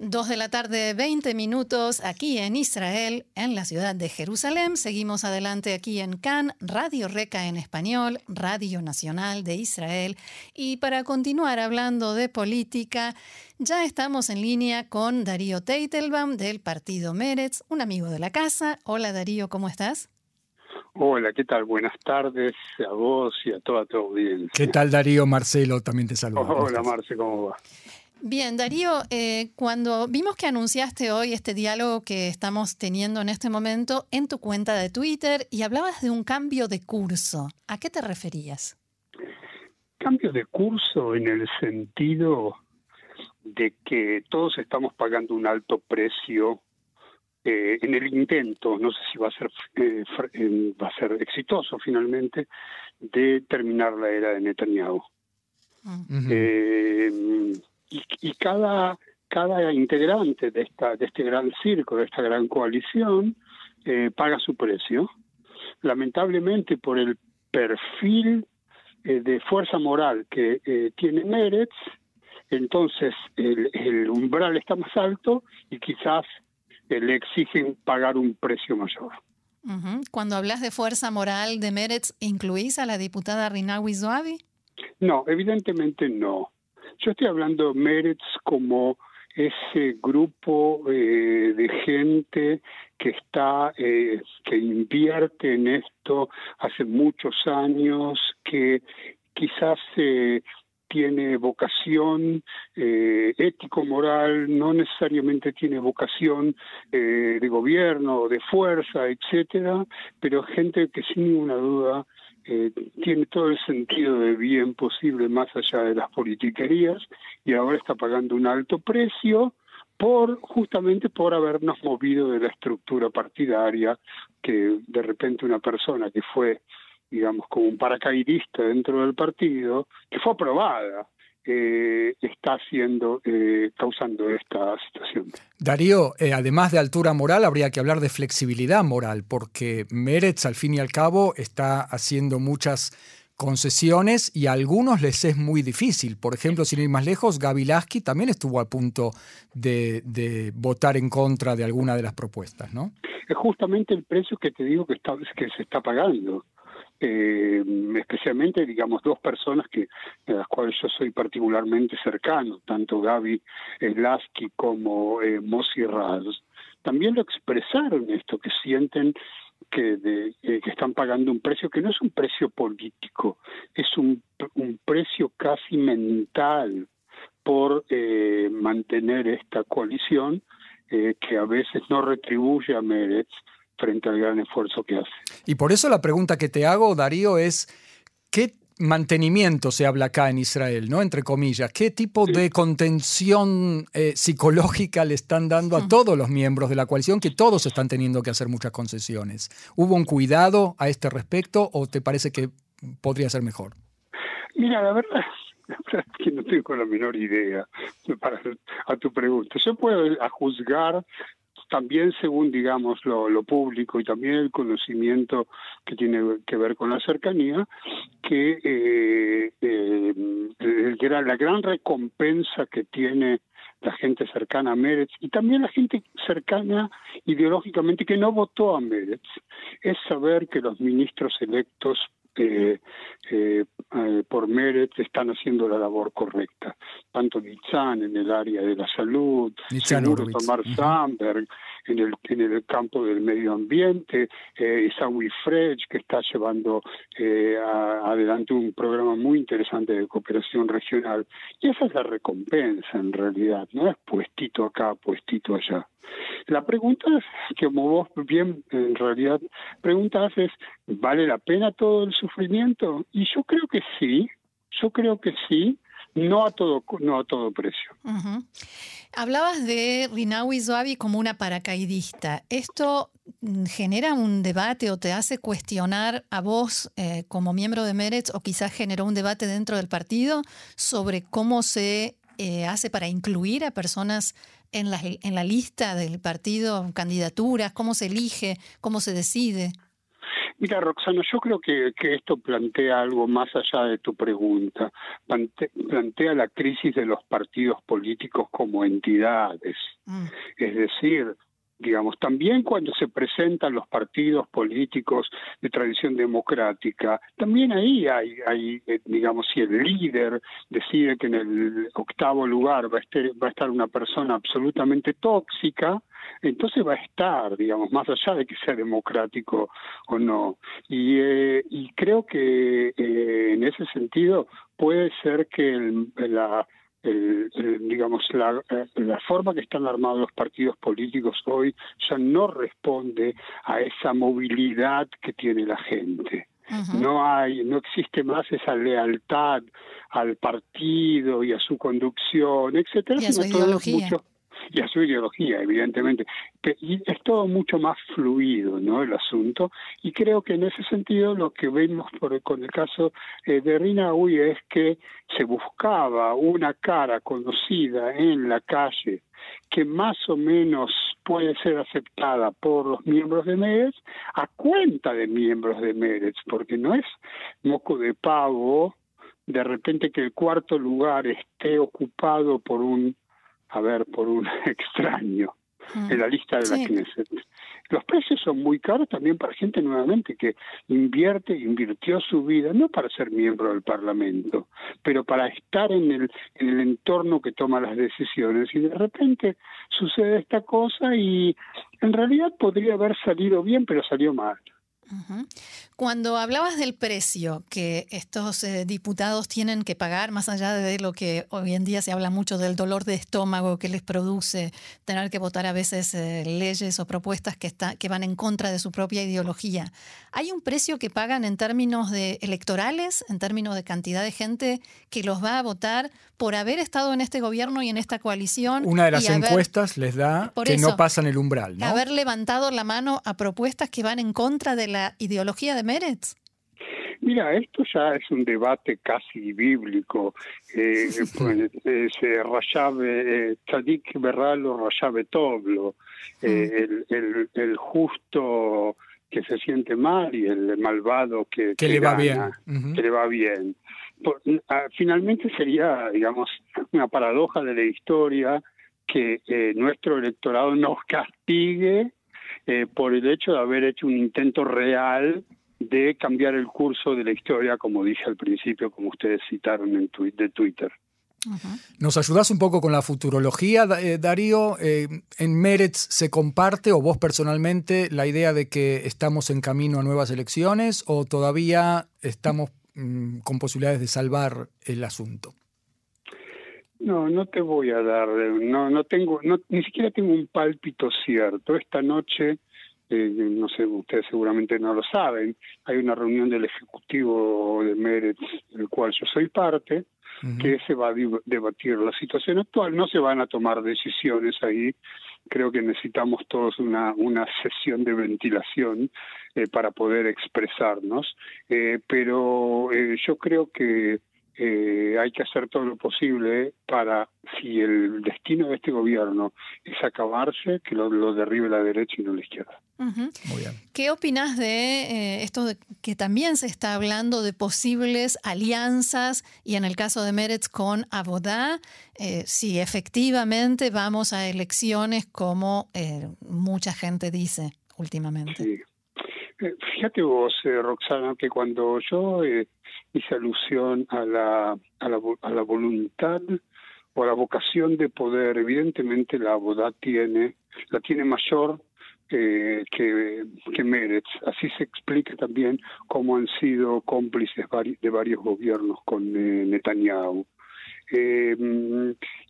Dos de la tarde, 20 minutos, aquí en Israel, en la ciudad de Jerusalén. Seguimos adelante aquí en CAN, Radio Reca en español, Radio Nacional de Israel. Y para continuar hablando de política, ya estamos en línea con Darío Teitelbaum del partido Meretz, un amigo de la casa. Hola Darío, ¿cómo estás? Hola, ¿qué tal? Buenas tardes a vos y a toda tu audiencia. ¿Qué tal Darío? Marcelo también te saluda. Hola Marce, ¿cómo va? Bien, Darío, eh, cuando vimos que anunciaste hoy este diálogo que estamos teniendo en este momento en tu cuenta de Twitter y hablabas de un cambio de curso, ¿a qué te referías? Cambio de curso en el sentido de que todos estamos pagando un alto precio eh, en el intento, no sé si va a ser eh, va a ser exitoso finalmente, de terminar la era de Netanyahu. eh, y, cada cada integrante de esta de este gran circo, de esta gran coalición, eh, paga su precio. Lamentablemente por el perfil eh, de fuerza moral que eh, tiene Meretz, entonces el, el, umbral está más alto y quizás eh, le exigen pagar un precio mayor. Uh -huh. Cuando hablas de fuerza moral de Meretz, ¿incluís a la diputada Rinawi Zoabi? No, evidentemente no. Yo estoy hablando de Meretz como ese grupo eh, de gente que está, eh, que invierte en esto hace muchos años, que quizás eh, tiene vocación eh, ético-moral, no necesariamente tiene vocación eh, de gobierno, de fuerza, etcétera, pero gente que sin ninguna duda eh, tiene todo el sentido de bien posible más allá de las politiquerías y ahora está pagando un alto precio por justamente por habernos movido de la estructura partidaria que de repente una persona que fue digamos como un paracaidista dentro del partido que fue aprobada eh, está haciendo, eh, causando esta situación. Darío, eh, además de altura moral, habría que hablar de flexibilidad moral, porque Meretz, al fin y al cabo, está haciendo muchas concesiones y a algunos les es muy difícil. Por ejemplo, sin ir más lejos, Gaby Lasky también estuvo a punto de, de, votar en contra de alguna de las propuestas, ¿no? Es justamente el precio que te digo que, está, que se está pagando eh, especialmente, digamos, dos personas que de las cuales yo soy particularmente cercano, tanto Gaby Lasky como eh, Mossi Raz, también lo expresaron esto, que sienten que, eh, que están pagando un precio que no es un precio político, es un, un precio casi mental por eh, mantener esta coalición que a veces no retribuye a Meretz frente al gran esfuerzo que hace. Y por eso la pregunta que te hago, Darío, es ¿qué mantenimiento se habla acá en Israel, ¿no? Entre comillas, ¿qué tipo sí. de contención eh, psicológica le están dando a todos los miembros de la coalición que todos están teniendo que hacer muchas concesiones? ¿Hubo un cuidado a este respecto o te parece que podría ser mejor? Mira, la verdad, la verdad es que no tengo la menor idea para a tu pregunta. Yo puedo a juzgar también según digamos lo, lo, público y también el conocimiento que tiene que ver con la cercanía que eh, eh, la gran recompensa que tiene la gente cercana a Meretz y también la gente cercana ideológicamente que no votó a Meretz es saber que los ministros electos eh, eh, eh, por Meretz están haciendo la labor correcta. Tanto Nitzan en el área de la salud, Nitzan seguro Tomar uh -huh. En el, en el campo del medio ambiente, eh, Isawi Frege que está llevando a, adelante un programa muy interesante de cooperación regional. Y esa es la recompensa en realidad, no es puestito acá, puestito allá. La pregunta es, como vos bien en realidad preguntas es, ¿vale la pena todo el sufrimiento? Y yo creo que sí, yo creo que sí, no a todo, no a todo precio. Hablabas de Rinawi Zoabi como una paracaidista. ¿Esto genera un debate o te hace cuestionar a vos eh, como miembro de Meretz o quizás generó un debate dentro del partido sobre cómo se eh, hace para incluir a personas en la, en la lista del partido, candidaturas, cómo se elige, cómo se decide. Mira, Roxana, yo creo que, que, esto plantea algo más allá de tu pregunta. Plantea la crisis de los partidos políticos como entidades. Mm. Es decir, digamos, también cuando se presentan los partidos políticos de tradición democrática, también ahí hay, hay eh, digamos, si el líder decide que en el octavo lugar va a, estar, va a estar una persona absolutamente tóxica, entonces va a estar, digamos, más allá de que sea democrático o no. Y, eh, y creo que eh, en ese sentido puede ser que el, la digamos, la, eh, la forma que están armados los partidos políticos hoy ya no responde a esa movilidad que tiene la gente. No hay, no existe más esa lealtad al partido y a su conducción, etcétera, y a su ideología y a su ideología, evidentemente. Es todo mucho más fluido, ¿no? El asunto. Y creo que en ese sentido lo que vemos por, con el caso eh, de Rinaui es que se buscaba una cara conocida en la calle que más o menos puede ser aceptada por los miembros de Meretz a cuenta de miembros de Meretz, porque no es moco de pavo de repente que el cuarto lugar esté ocupado por un a ver por un extraño mm. en la lista de la Knesset. Los precios son muy caros también para gente nuevamente que invierte, invirtió su vida, no para ser miembro del Parlamento, pero para estar en el, en el entorno que toma las decisiones. Y de repente sucede esta cosa y en realidad podría haber salido bien, pero salió mal. Cuando hablabas del precio que estos eh, diputados tienen que pagar, más allá de lo que hoy en día se habla mucho del dolor de estómago que les produce tener que votar a veces eh, leyes o propuestas que, está, que van en contra de su propia ideología, ¿hay un precio que pagan en términos de electorales, en términos de cantidad de gente que los va a votar por haber estado en este gobierno y en esta coalición? Una de las encuestas les da que no pasan el umbral. ¿no? Haber levantado la mano a propuestas que van en contra de la ideología de Meretz? Mira, esto ya es un debate casi bíblico. Eh, pues, eh, Rayabe, eh, Tzadik Berralo, Rayabe Toblo, eh, mm. el, el, justo que se siente mal y el malvado que, que, le va bien. Que le va bien. Ah, finalmente sería, digamos, una paradoja de la historia que nuestro electorado nos castigue eh, por el hecho de haber hecho un intento real de cambiar el curso de la historia, como dije al principio, como ustedes citaron en de Twitter. ¿Nos ayudas un poco con la futurología, eh, Darío? Eh, ¿En Meretz se comparte, o vos personalmente, la idea de que estamos en camino a nuevas elecciones o todavía estamos mm, con posibilidades de salvar el asunto? No, no te voy a dar, no, no tengo, no, ni siquiera tengo un pálpito cierto. Esta noche, eh, no sé, ustedes seguramente no lo saben, hay una reunión del Ejecutivo de Meretz, del cual yo soy parte, que se va a debatir la situación actual. No se van a tomar decisiones ahí. Creo que necesitamos todos una, una sesión de ventilación eh, para poder expresarnos. Eh, pero eh, yo creo que eh, hay que hacer todo lo posible para, si el destino de este gobierno es acabarse, que lo, derribe la derecha y no la izquierda. Muy bien. ¿Qué opinas de eh, esto de que también se está hablando de posibles alianzas y en el caso de Meretz con Abodá, eh, si efectivamente vamos a elecciones como mucha gente dice últimamente? Fíjate vos, Roxana, que cuando yo hice alusión a la, a la, a la voluntad o a la vocación de poder. Evidentemente la boda tiene, la tiene mayor que, que Meretz. Así se explica también cómo han sido cómplices de varios gobiernos con eh, Netanyahu. Eh,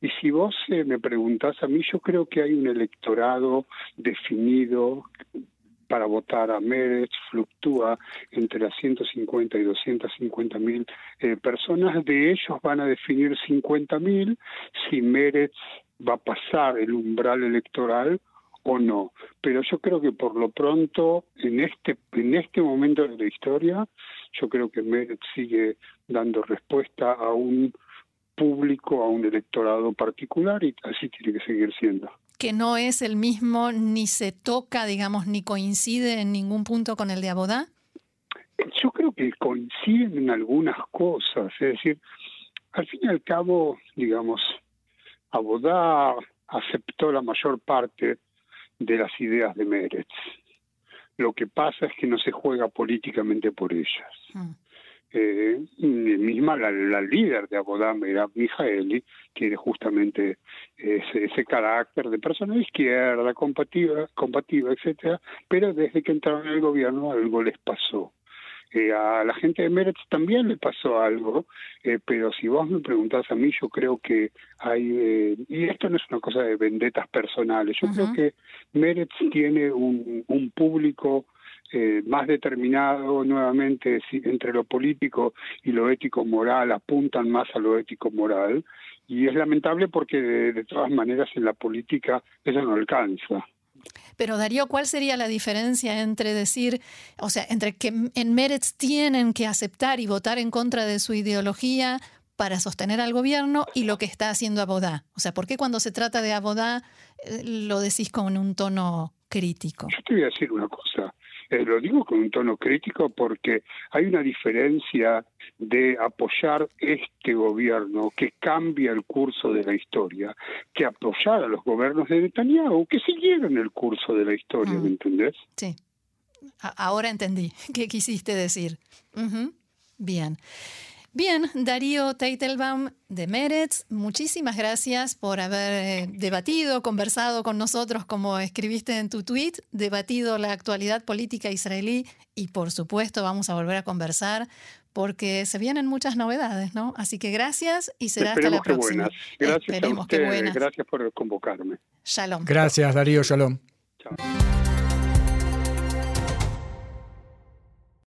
y si vos eh, me preguntás a mí, yo creo que hay un electorado definido para votar a Meretz fluctúa entre las 150 y 250 mil eh, personas. De ellos van a definir 50 mil si Meretz va a pasar el umbral electoral o no. Pero yo creo que por lo pronto, en este, en este momento de la historia, yo creo que Meretz sigue dando respuesta a un público a un electorado particular y así tiene que seguir siendo. Que no es el mismo, ni se toca, digamos, ni coincide en ningún punto con el de Abodá. Yo creo que coinciden en algunas cosas, es decir, al fin y al cabo, digamos, Abodá aceptó la mayor parte de las ideas de Meretz. Lo que pasa es que no se juega políticamente por ellas. Mm. Eh, misma la, líder de Abodá, era Mijaeli, tiene justamente ese, ese, carácter de persona de izquierda, combativa, combativa, etcétera, pero desde que entraron en el gobierno algo les pasó. A la gente de Meretz también le pasó algo, eh, pero si vos me preguntás a mí, yo creo que hay, eh, y esto no es una cosa de vendetas personales, yo creo que Meretz tiene un, un público eh, más determinado nuevamente entre lo político y lo ético moral apuntan más a lo ético moral y es lamentable porque de todas maneras en la política eso no alcanza pero Darío, ¿cuál sería la diferencia entre decir, o sea, entre que en Meretz tienen que aceptar y votar en contra de su ideología para sostener al gobierno y lo que está haciendo Abodá? O sea, ¿por qué cuando se trata de Abodá eh, lo decís con un tono crítico? Yo te voy a decir una cosa. Eh, lo digo con un tono crítico porque hay una diferencia de apoyar este gobierno que cambia el curso de la historia, que apoyar a los gobiernos de Netanyahu que siguieron el curso de la historia, ¿me mm. entendés? Sí. ahora entendí qué quisiste decir. Bien. Bien, Darío Teitelbaum de Meretz, muchísimas gracias por haber eh, debatido, conversado con nosotros, como escribiste en tu tweet, debatido la actualidad política israelí y por supuesto vamos a volver a conversar porque se vienen muchas novedades, ¿no? Así que gracias y será hasta la próxima. Gracias Esperemos que buenas. Gracias por convocarme. Shalom. Gracias, Darío. Shalom.